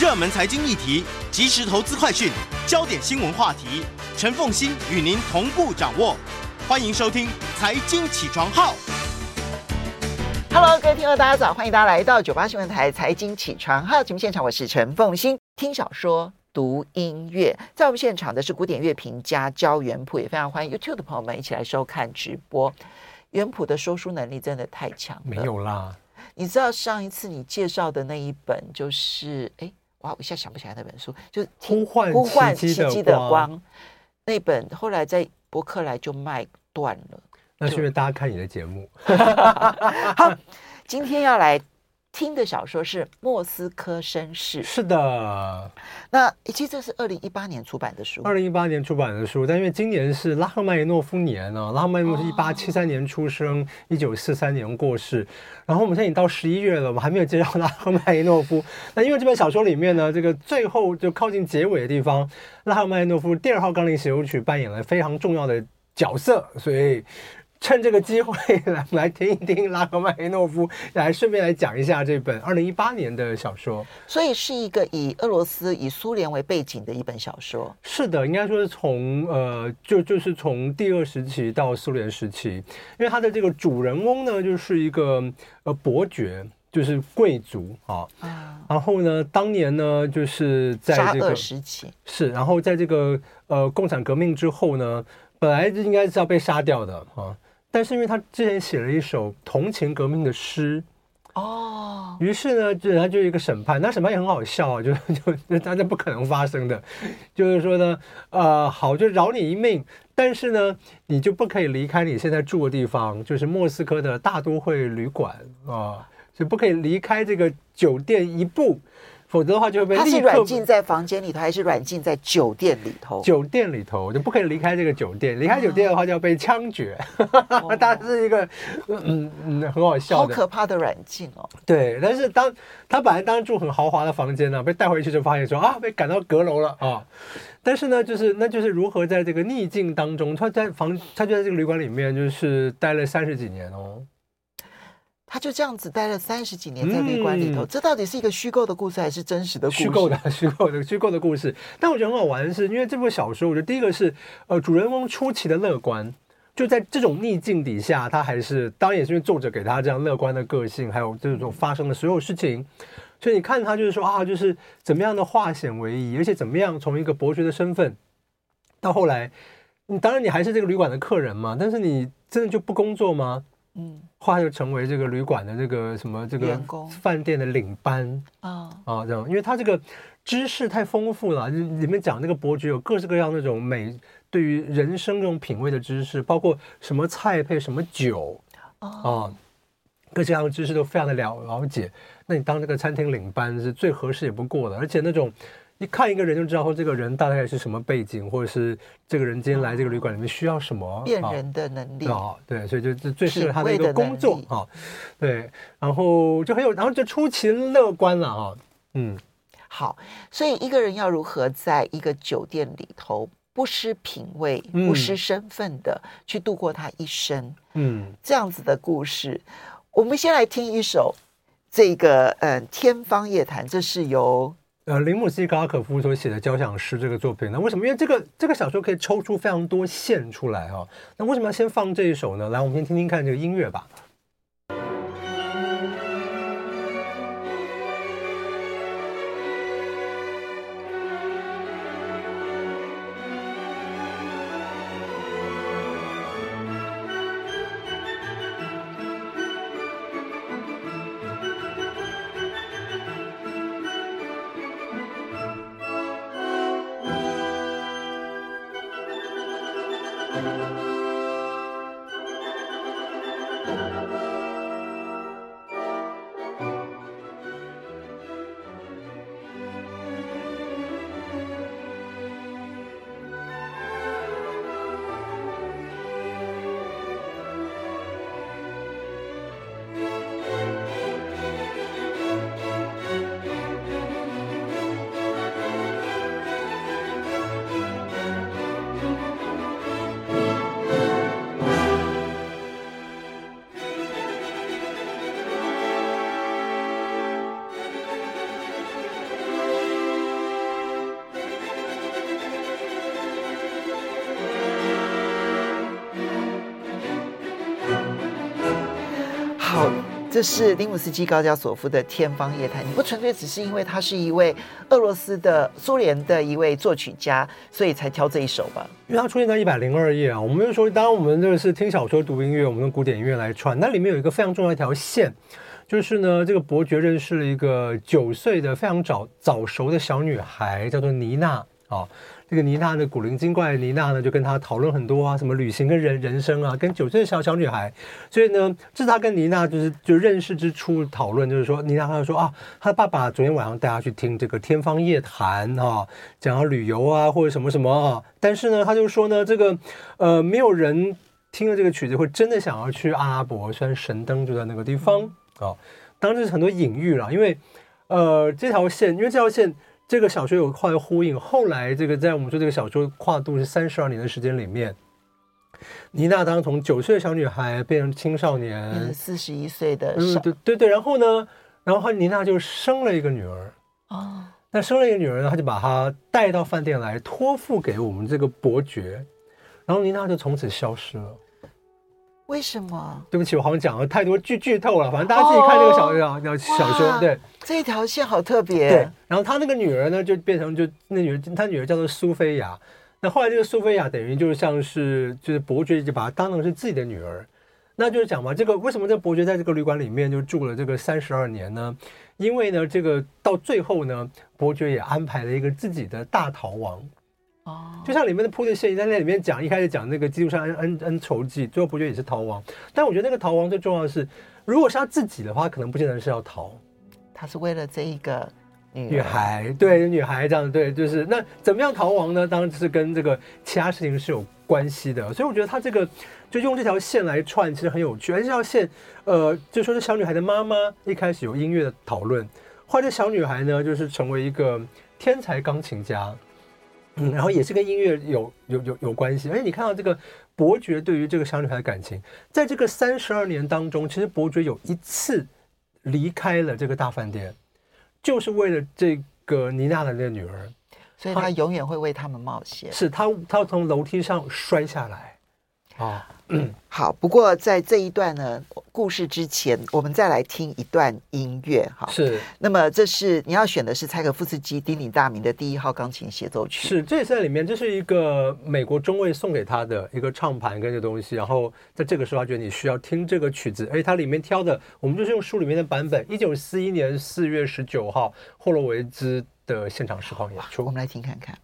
热门财经议题、即时投资快讯、焦点新闻话题，陈凤欣与您同步掌握。欢迎收听《财经起床号》。Hello，各位听众，大家早！欢迎大家来到九八新闻台《财经起床号》节目现场，我是陈凤欣。听小说、读音乐，在我们现场的是古典乐评家焦元溥，也非常欢迎 YouTube 的朋友们一起来收看直播。元溥的说书能力真的太强了，没有啦。你知道上一次你介绍的那一本就是哎，哇，我一下想不起来那本书，就是呼唤呼唤奇迹的光的那本，后来在博客来就卖断了。那是因为大家看你的节目。好，今天要来。听的小说是《莫斯科绅士》，是的。那其实这是二零一八年出版的书，二零一八年出版的书。但因为今年是拉赫曼尼诺夫年呢，拉赫曼尼诺夫是一八七三年出生，一九四三年过世。然后我们现在已经到十一月了，我们还没有介绍拉赫曼尼诺夫。那因为这本小说里面呢，这个最后就靠近结尾的地方，拉赫曼尼诺夫第二号钢琴协奏曲扮演了非常重要的角色，所以。趁这个机会来来听一听拉赫曼尼诺夫，来顺便来讲一下这本二零一八年的小说。所以是一个以俄罗斯、以苏联为背景的一本小说。是的，应该说是从呃，就就是从第二时期到苏联时期，因为他的这个主人翁呢，就是一个呃伯爵，就是贵族啊。啊。然后呢，当年呢，就是在这个时期是，然后在这个呃共产革命之后呢，本来就应该是要被杀掉的啊。但是因为他之前写了一首同情革命的诗，哦，于是呢，就他就一个审判，那审判也很好笑啊，就就那那这不可能发生的，就是说呢，呃，好，就饶你一命，但是呢，你就不可以离开你现在住的地方，就是莫斯科的大都会旅馆啊，就不可以离开这个酒店一步。否则的话就会被。他是软禁在房间里头，还是软禁在酒店里头？酒店里头就不可以离开这个酒店，离开酒店的话就要被枪决。哦、他是一个嗯嗯很好笑的，好可怕的软禁哦。对，但是当他本来当住很豪华的房间呢、啊，被带回去就发现说啊，被赶到阁楼了啊。但是呢，就是那就是如何在这个逆境当中，他在房他就在这个旅馆里面就是待了三十几年哦。他就这样子待了三十几年在旅馆里头，嗯，这到底是一个虚构的故事还是真实的故事？虚构的，虚构的，虚构的故事。但我觉得很好玩的是，因为这部小说，我觉得第一个是，呃，主人翁出奇的乐观，就在这种逆境底下，他还是，当然也是因为作者给他这样乐观的个性，还有这种发生的所有事情，所以你看他就是说啊，就是怎么样的化险为夷，而且怎么样从一个伯爵的身份，到后来，你当然你还是这个旅馆的客人嘛，但是你真的就不工作吗？嗯，后来就成为这个旅馆的这个什么这个饭店的领班啊啊这样，因为他这个知识太丰富了，里面讲那个伯爵有各式各样那种美对于人生这种品味的知识，包括什么菜配什么酒啊，各式各样的知识都非常的了了解。那你当这个餐厅领班是最合适也不过的，而且那种。一看一个人就知道说这个人大概是什么背景，或者是这个人今天来这个旅馆里面需要什么辨人的能力。啊，对，所以就这最适合他的一个工作啊，对，然后就很有，然后就出奇乐观了啊，嗯，好，所以一个人要如何在一个酒店里头不失品味、不失身份的去度过他一生，嗯，这样子的故事，我们先来听一首这个嗯《天方夜谭》，这是由。呃，林姆斯基·格拉可夫所写的交响诗这个作品，那为什么？因为这个这个小说可以抽出非常多线出来哈、那为什么要先放这一首呢？来，我们先听听看这个音乐吧。这是林姆斯基高加索夫的《天方夜谭》，你不纯粹只是因为他是一位俄罗斯的苏联的一位作曲家，所以才挑这一首吧？因为它出现在一百零二页啊。我们就说，当然我们这个是听小说、读音乐，我们用古典音乐来串，那里面有一个非常重要一条线，就是呢，这个伯爵认识了一个九岁的非常早早熟的小女孩，叫做妮娜啊。这个妮娜的古灵精怪的妮娜呢，就跟他讨论很多啊，什么旅行跟人人生啊，跟九岁的小小女孩，所以呢，这是他跟妮娜就是就认识之初讨论，就是说妮娜她就说啊，她的爸爸昨天晚上带她去听这个天方夜谭啊，讲到旅游啊或者什么什么啊，但是呢，他就说呢，这个呃没有人听了这个曲子会真的想要去阿拉伯，虽然神灯就在那个地方啊，当然这是很多隐喻了，因为呃这条线，因为这条线。这个小说有后来呼应，后来这个在我们说这个小说跨度是三十二年的时间里面，妮娜当从九岁的小女孩变成青少年，四十一岁的，嗯，对对对，然后呢，然后妮娜就生了一个女儿，哦，那生了一个女儿呢，她就把她带到饭店来，托付给我们这个伯爵，然后妮娜就从此消失了。为什么？对不起，我好像讲了太多剧剧透了。反正大家自己看这个小小、哦、小说，对，这一条线好特别。对，然后他那个女儿呢，就变成就那女儿，他女儿叫做苏菲亚。那后来这个苏菲亚等于就是像是就是伯爵就把她当成是自己的女儿。那就是讲嘛，这个为什么这伯爵在这个旅馆里面就住了这个三十二年呢？因为呢，这个到最后呢，伯爵也安排了一个自己的大逃亡。哦，就像里面的铺垫线，在那里面讲，一开始讲那个基督山恩恩恩仇记，最后伯爵也是逃亡。但我觉得那个逃亡最重要的是，如果是他自己的话，可能不见得是要逃，他是为了这一个女女孩，对女孩这样，对，就是那怎么样逃亡呢？当然是跟这个其他事情是有关系的。所以我觉得他这个就用这条线来串，其实很有趣。而这条线，呃，就说这小女孩的妈妈一开始有音乐的讨论，后来这小女孩呢，就是成为一个天才钢琴家。嗯，然后也是跟音乐有有有有关系，而且你看到这个伯爵对于这个小女孩的感情，在这个三十二年当中，其实伯爵有一次离开了这个大饭店，就是为了这个妮娜的那个女儿，所以他永远会为他们冒险。是他，他要从楼梯上摔下来啊。嗯，好。不过在这一段呢，故事之前，我们再来听一段音乐。哈，是。那么这是你要选的是柴可夫斯基鼎鼎大名的第一号钢琴协奏曲。是，这也是在里面，这是一个美国中尉送给他的一个唱盘跟这东西。然后在这个时候，他觉得你需要听这个曲子，而且它里面挑的，我们就是用书里面的版本，一九四一年四月十九号霍洛维兹的现场实况演出。我们来听看看。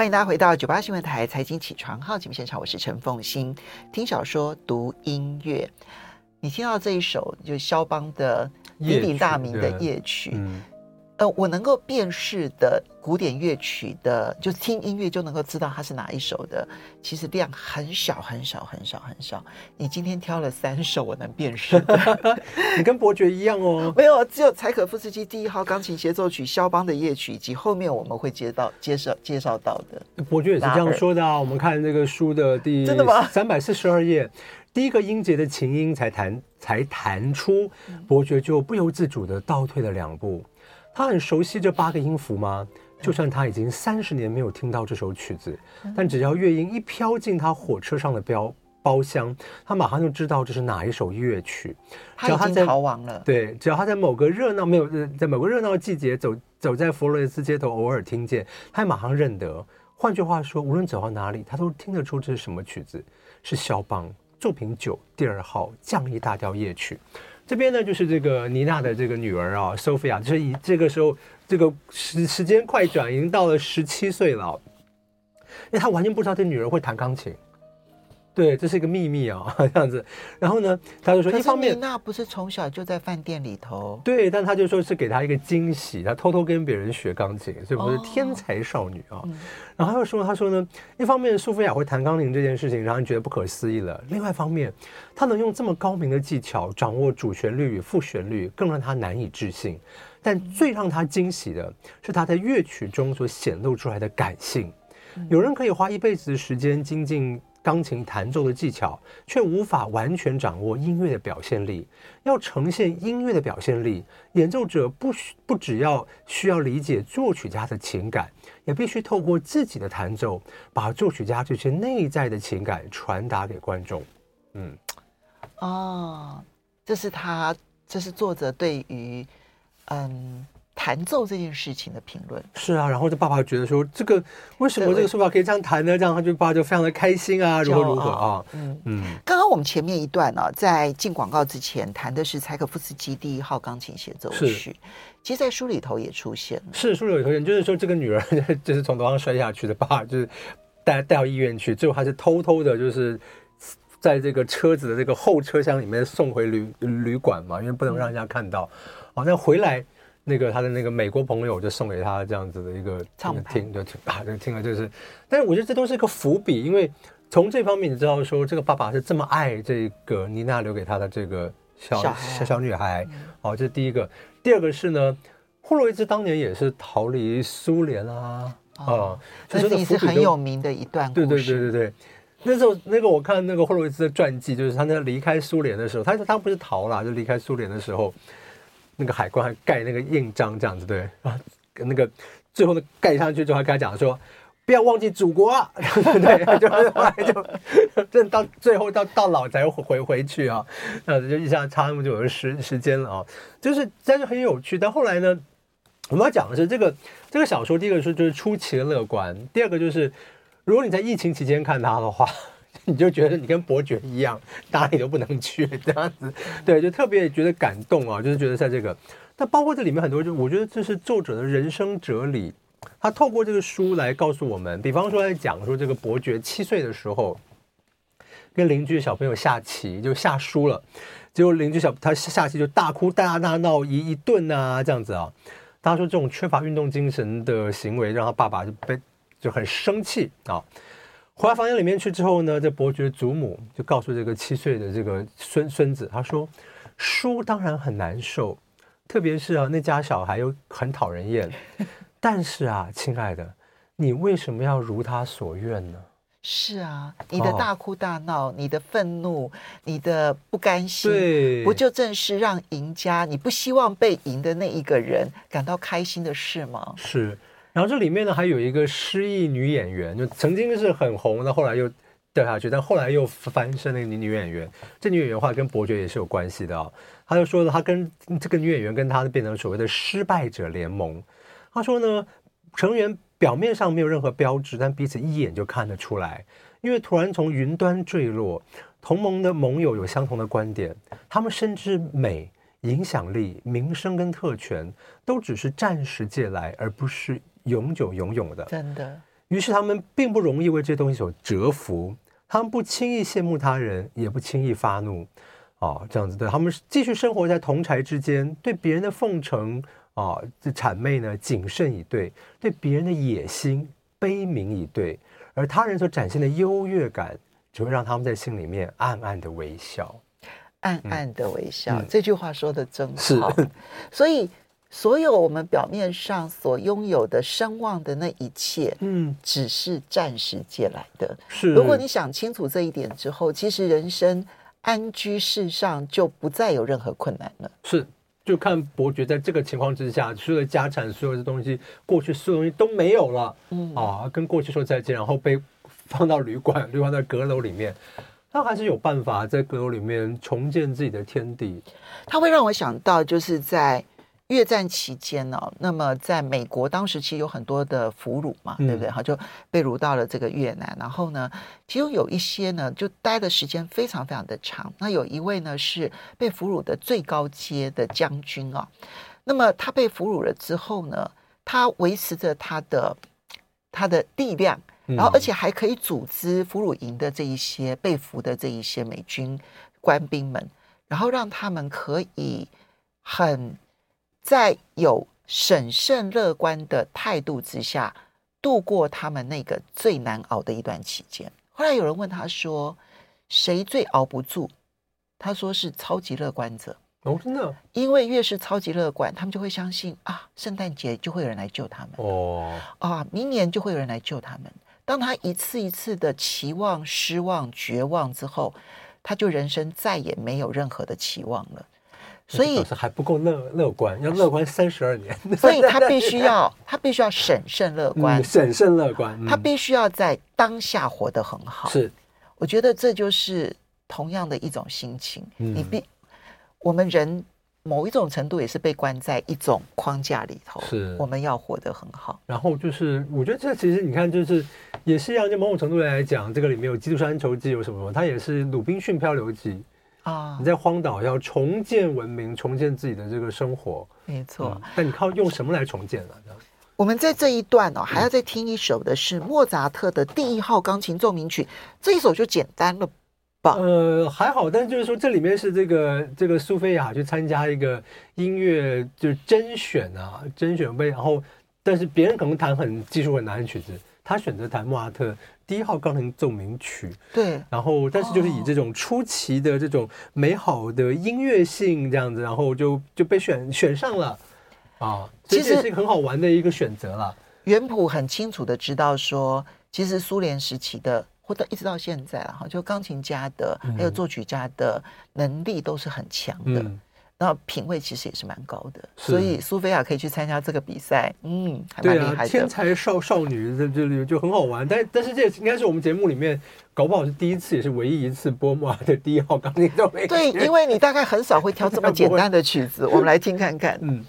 欢迎大家回到九八新闻台财经起床号节目现场，我是陈凤欣。听小说，读音乐，你听到这一首就是肖邦的鼎鼎大名的夜曲。呃，我能够辨识的古典乐曲的，就听音乐就能够知道它是哪一首的，其实量很小很小很小很小。你今天挑了三首，我能辨识的，你跟伯爵一样哦。没有，只有柴可夫斯基第一号钢琴协奏曲、肖邦的夜曲以及后面我们会接到介绍介绍到的。伯爵也是这样说的啊。我们看这个书的第真的吗？三百四十二页，第一个音节的琴音才弹才弹出，伯爵就不由自主的倒退了两步。他很熟悉这八个音符吗？就算他已经三十年没有听到这首曲子，但只要乐音一飘进他火车上的标包厢，他马上就知道这是哪一首乐曲。只要他在逃亡了。对，只要他在某个热闹没有在某个热闹的季节走走在佛罗伦斯街头，偶尔听见，他马上认得。换句话说，无论走到哪里，他都听得出这是什么曲子，是肖邦作品九第二号降 E 大调夜曲。这边呢，就是这个妮娜的这个女儿啊，Sophia，就是以这个时候，这个时时间快转，已经到了十七岁了，因为她完全不知道这女儿会弹钢琴。对，这是一个秘密啊，这样子。然后呢，他就说，一方面，那不是从小就在饭店里头。对，但他就说是给他一个惊喜，他偷偷跟别人学钢琴，所以不是天才少女啊。哦嗯、然后他又说，他说呢，一方面苏菲亚会弹钢琴这件事情让人觉得不可思议了；另外一方面，他能用这么高明的技巧掌握主旋律与副旋律，更让他难以置信。但最让他惊喜的是他在乐曲中所显露出来的感性。嗯、有人可以花一辈子的时间精进。钢琴弹奏的技巧，却无法完全掌握音乐的表现力。要呈现音乐的表现力，演奏者不需不只要需要理解作曲家的情感，也必须透过自己的弹奏，把作曲家这些内在的情感传达给观众。嗯，哦，这是他，这是作者对于，嗯。弹奏这件事情的评论是啊，然后这爸爸觉得说，这个为什么这个说法可以这样弹呢？这样他就爸爸就非常的开心啊，如何如何啊？嗯嗯。刚刚我们前面一段呢、啊，在进广告之前谈的是柴可夫斯基第一号钢琴协奏曲，其实，在书里头也出现了。是书里有出现，就是说这个女儿就是从楼上摔下去的，爸爸就是带带到医院去，最后还是偷偷的，就是在这个车子的这个后车厢里面送回旅旅馆嘛，因为不能让人家看到。好、嗯，那回来。那个他的那个美国朋友就送给他这样子的一个唱听就听啊，就听了就是，但是我觉得这都是一个伏笔，因为从这方面你知道说这个爸爸是这么爱这个妮娜留给他的这个小小小，小女孩，好，这是第一个。第二个是呢，霍洛维兹当年也是逃离苏联啊，啊，这是是很有名的一段故事。对对对对对，那时候那个我看那个霍洛维兹的传记，就是他那离开苏联的时候，他他不是逃了，就离开苏联的时候。那个海关还盖那个印章这样子对啊，那个最后的盖上去之后还跟他讲说，不要忘记祖国啊，对，就后来就真到最后到到老才回回去啊，那就一下差那么久的时时间了啊，就是但是很有趣。但后来呢，我们要讲的是这个这个小说，第一个是就是出奇的乐观，第二个就是如果你在疫情期间看它的话。你就觉得你跟伯爵一样，哪里都不能去这样子，对，就特别觉得感动啊，就是觉得在这个，但包括这里面很多，就我觉得这是作者的人生哲理，他透过这个书来告诉我们，比方说来讲说这个伯爵七岁的时候，跟邻居小朋友下棋就下输了，结果邻居小他下棋就大哭大闹大闹一一顿啊这样子啊，他说这种缺乏运动精神的行为让他爸爸就被就很生气啊。回到房间里面去之后呢，这伯爵祖母就告诉这个七岁的这个孙孙子，他说：“输当然很难受，特别是啊那家小孩又很讨人厌。但是啊，亲爱的，你为什么要如他所愿呢？是啊，你的大哭大闹，哦、你的愤怒，你的不甘心，不就正是让赢家，你不希望被赢的那一个人感到开心的事吗？是。”然后这里面呢，还有一个失忆女演员，就曾经是很红的，后来又掉下去，但后来又翻身那个女女演员。这女演员的话跟伯爵也是有关系的、哦。他就说了，他跟这个女演员跟他变成所谓的失败者联盟。他说呢，成员表面上没有任何标志，但彼此一眼就看得出来，因为突然从云端坠落。同盟的盟友有相同的观点，他们深知美、影响力、名声跟特权都只是暂时借来，而不是。永久永远的，真的。于是他们并不容易为这些东西所折服，他们不轻易羡慕他人，也不轻易发怒，哦，这样子对。他们继续生活在同柴之间，对别人的奉承啊、啊，这谄媚呢谨慎以对，对别人的野心悲悯以对，而他人所展现的优越感，只会让他们在心里面暗暗的微笑，暗暗的微笑。嗯、这句话说的真好。是所以。所有我们表面上所拥有的声望的那一切，嗯，只是暂时借来的。是，如果你想清楚这一点之后，其实人生安居世上就不再有任何困难了。是，就看伯爵在这个情况之下，所有的家产、所有的东西，过去所有东西都没有了，嗯啊，跟过去说再见，然后被放到旅馆，旅馆在阁楼里面，他还是有办法在阁楼里面重建自己的天地。他会让我想到，就是在。越战期间呢、哦，那么在美国当时其实有很多的俘虏嘛，嗯、对不对？哈，就被掳到了这个越南。然后呢，其中有一些呢，就待的时间非常非常的长。那有一位呢是被俘虏的最高阶的将军啊、哦。那么他被俘虏了之后呢，他维持着他的他的力量，然后而且还可以组织俘虏营的这一些被俘的这一些美军官兵们，然后让他们可以很。在有审慎乐观的态度之下，度过他们那个最难熬的一段期间。后来有人问他说：“谁最熬不住？”他说：“是超级乐观者。”哦，真的，因为越是超级乐观，他们就会相信啊，圣诞节就会有人来救他们。哦，啊，明年就会有人来救他们。当他一次一次的期望、失望、绝望之后，他就人生再也没有任何的期望了。所以还不够乐乐观，要乐观三十二年。所以他必须 要，他必须要审慎乐观，嗯、审慎乐观。嗯、他必须要在当下活得很好。是，我觉得这就是同样的一种心情。嗯、你必，我们人某一种程度也是被关在一种框架里头。是，我们要活得很好。然后就是，我觉得这其实你看，就是也是一样，就某种程度来讲，这个里面有《基督山恩仇记》，有什么？它也是《鲁滨逊漂流记》。啊！你在荒岛要重建文明，重建自己的这个生活，没错。嗯、但你靠用什么来重建呢？我们在这一段哦，还要再听一首的是莫扎特的第一号钢琴奏鸣曲，这一首就简单了吧？呃，还好，但是就是说，这里面是这个这个苏菲亚去参加一个音乐就是甄选啊，甄选会，然后但是别人可能弹很技术很难的曲子，他选择弹莫扎特。第一号钢琴奏鸣曲，对，然后但是就是以这种出奇的这种美好的音乐性这样子，然后就就被选选上了。啊，其实这是一个很好玩的一个选择了。原谱很清楚的知道说，其实苏联时期的或者一直到现在哈，就钢琴家的还有作曲家的能力都是很强的。嗯那品味其实也是蛮高的，所以苏菲亚可以去参加这个比赛，嗯，还蛮厉害的。对啊，天才少少女在这里就很好玩，但但是这应该是我们节目里面搞不好是第一次，也是唯一一次播嘛 的第一号钢琴奏鸣曲。对，因为你大概很少会挑这么简单的曲子，我们来听看看，嗯。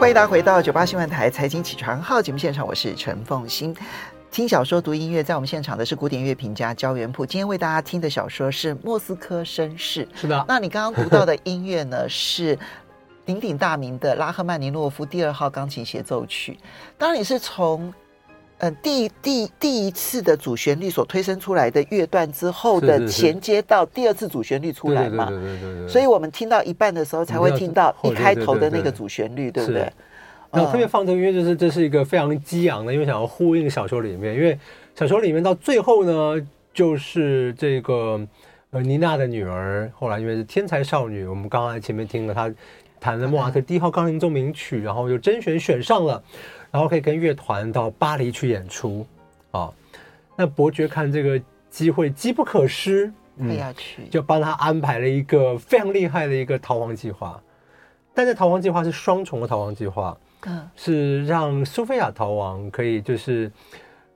欢迎大家回到九八新闻台财经起床号节目现场，我是陈凤欣。听小说、读音乐，在我们现场的是古典乐评家焦元溥。今天为大家听的小说是《莫斯科绅士》。是的，那你刚刚读到的音乐呢？是鼎鼎大名的拉赫曼尼诺夫第二号钢琴协奏曲。当然，你是从呃第第第一次的主旋律所推生出来的乐段之后的衔接到第二次主旋律出来嘛？对对对。所以我们听到一半的时候，才会听到一开头的那个主旋律，对不对？那特别放这个，因为就是这是一个非常激昂的，因为想要呼应小说里面，因为小说里面到最后呢，就是这个呃妮娜的女儿，后来因为是天才少女，我们刚刚在前面听了她弹了莫扎特第一号钢琴奏鸣曲，然后就甄选选上了，然后可以跟乐团到巴黎去演出啊。那伯爵看这个机会机不可失，嗯，就帮他安排了一个非常厉害的一个逃亡计划，但这逃亡计划是双重的逃亡计划。嗯，是让苏菲亚逃亡，可以就是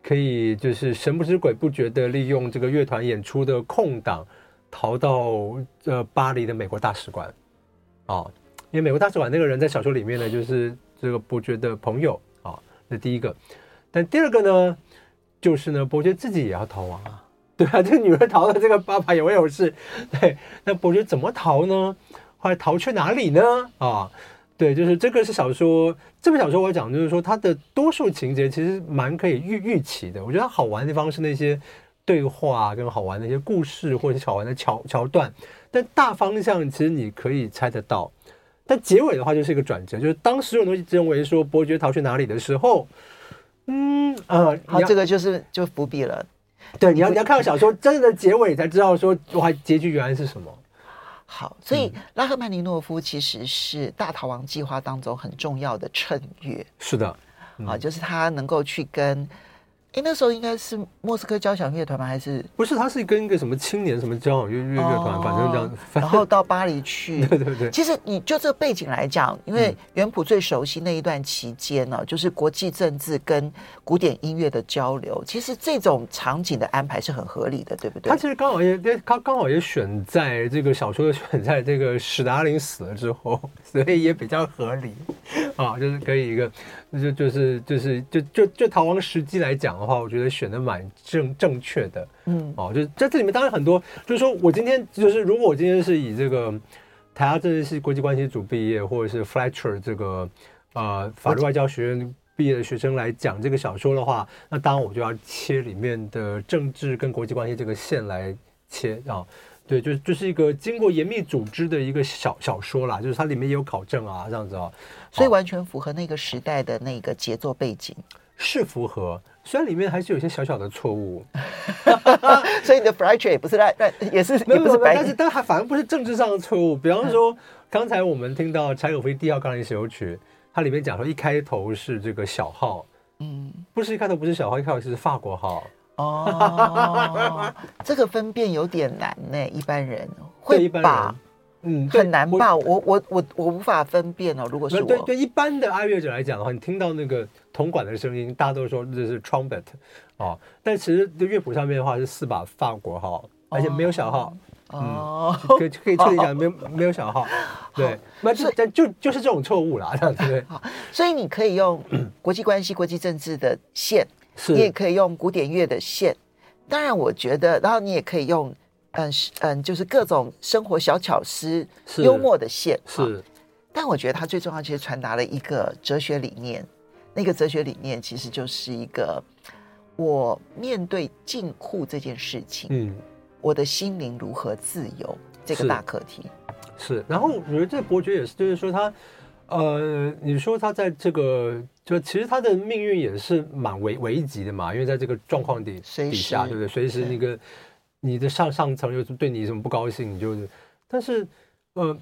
可以就是神不知鬼不觉的利用这个乐团演出的空档，逃到呃巴黎的美国大使馆。啊，因为美国大使馆那个人在小说里面呢，就是这个伯爵的朋友啊，这第一个。但第二个呢，就是呢，伯爵自己也要逃亡啊，对啊，这女儿逃了，这个爸爸也会有事。对，那伯爵怎么逃呢？后来逃去哪里呢？啊？对，就是这个是小说，这本小说我讲就是说它的多数情节其实蛮可以预预期的。我觉得它好玩的地方是那些对话跟好玩的一些故事或者是好玩的桥桥段，但大方向其实你可以猜得到。但结尾的话就是一个转折，就是当时有东西认为说伯爵逃去哪里的时候，嗯呃，好，这个就是就伏笔了。对，你要你要看到小说真正的结尾才知道说哇，结局原来是什么。好，所以拉赫曼尼诺夫其实是大逃亡计划当中很重要的衬乐。是的，啊，就是他能够去跟。哎，那时候应该是莫斯科交响乐团吗？还是不是？他是跟一个什么青年什么交响乐乐乐团，反正这样。然后到巴黎去。对对对。其实你就这个背景来讲，因为元普最熟悉那一段期间呢，就是国际政治跟古典音乐的交流。其实这种场景的安排是很合理的，对不对？他其实刚好也，他刚好也选在这个小说选在这个史达林死了之后，所以也比较合理啊，就是可以一个。就就是就是就就就逃亡时机来讲的话，我觉得选的蛮正正确的，嗯，哦，就在这里面当然很多，就是说我今天就是如果我今天是以这个台大政治系国际关系组毕业，或者是 Fletcher 这个呃法律外交学院毕业的学生来讲这个小说的话，那当然我就要切里面的政治跟国际关系这个线来切啊。对，就就是一个经过严密组织的一个小小说啦，就是它里面也有考证啊，这样子啊，所以完全符合那个时代的那个节奏背景，是符合，虽然里面还是有些小小的错误，所以你的 Fletcher 也不是在，也是没有没有，但是但还反而不是政治上的错误，比方说刚才我们听到柴可夫第一号钢琴协奏曲，它里面讲说一开头是这个小号，嗯，不是一开头不是小号，一开头是法国号。哦，这个分辨有点难呢，一般人会把，嗯，很难吧？我我我我无法分辨哦。如果是我，对对，一般的爱乐者来讲的话，你听到那个铜管的声音，大家都说这是 trumpet 哦，但其实乐谱上面的话是四把法国号，而且没有小号。哦，可以可以确定讲 没有没有小号。对，那就就就是这种错误啦，这样子对。好，所以你可以用国际关系、国际政治的线。你也可以用古典乐的线，当然我觉得，然后你也可以用，嗯嗯，就是各种生活小巧思、幽默的线。是，但我觉得它最重要，其实传达了一个哲学理念。那个哲学理念其实就是一个，我面对禁锢这件事情，嗯，我的心灵如何自由这个大课题。是，是，然后我觉得这伯爵也是，就是说他。呃，你说他在这个，就其实他的命运也是蛮危危急的嘛，因为在这个状况底底下，对不对？随时那个你的上上层又是对你什么不高兴，你就是，但是呃，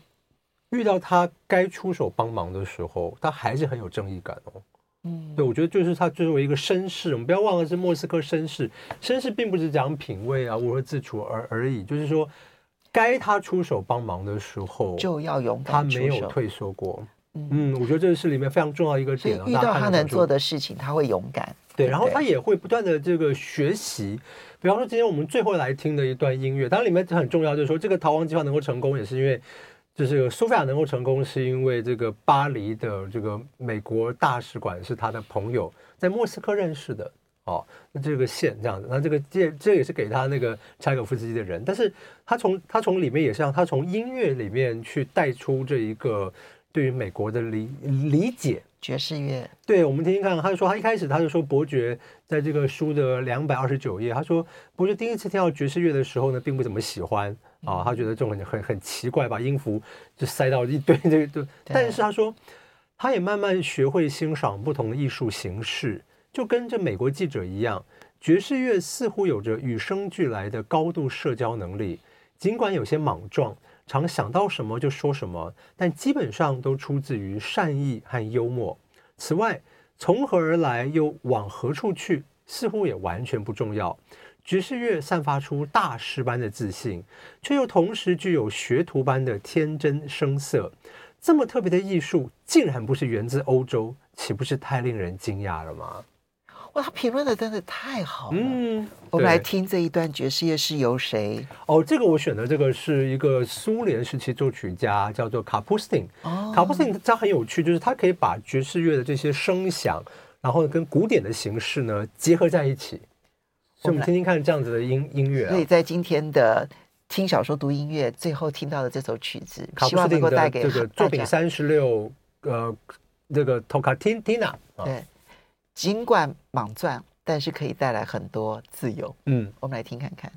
遇到他该出手帮忙的时候，他还是很有正义感哦。嗯，对，我觉得就是他作为一个绅士，我们不要忘了是莫斯科绅士，绅士并不是讲品味啊，如何自处而而已，就是说该他出手帮忙的时候就要勇敢，他没有退缩过。嗯，我觉得这是里面非常重要一个点。遇到他能做的事情，他会勇敢。对，然后他也会不断的这个学习。比方说，今天我们最后来听的一段音乐，当然里面很重要，就是说这个逃亡计划能够成功，也是因为就是苏菲亚能够成功，是因为这个巴黎的这个美国大使馆是他的朋友，在莫斯科认识的。哦，那这个线这样子，那这个这这也是给他那个柴可夫斯基的人，但是他从他从里面也是让他从音乐里面去带出这一个对于美国的理理解。爵士乐，对，我们听听看。他就说，他一开始他就说，伯爵在这个书的两百二十九页，他说，伯爵第一次听到爵士乐的时候呢，并不怎么喜欢啊，他觉得这种很很很奇怪，把音符就塞到一堆这个，但是他说，他也慢慢学会欣赏不同的艺术形式，就跟这美国记者一样，爵士乐似乎有着与生俱来的高度社交能力，尽管有些莽撞。常想到什么就说什么，但基本上都出自于善意和幽默。此外，从何而来又往何处去，似乎也完全不重要。爵士乐散发出大师般的自信，却又同时具有学徒般的天真生涩。这么特别的艺术，竟然不是源自欧洲，岂不是太令人惊讶了吗？哇，他评论的真的太好了。嗯，我们来听这一段爵士乐是由谁？哦，这个我选的这个是一个苏联时期作曲家，叫做卡普斯汀。哦，卡普斯汀他很有趣，就是他可以把爵士乐的这些声响，然后跟古典的形式呢结合在一起。所以我们听听看这样子的音音乐啊。所以在今天的听小说读音乐最后听到的这首曲子，卡普斯汀的这个作品三十六，呃，这个托卡汀蒂娜。对。尽管莽撞，但是可以带来很多自由。嗯，我们来听看看。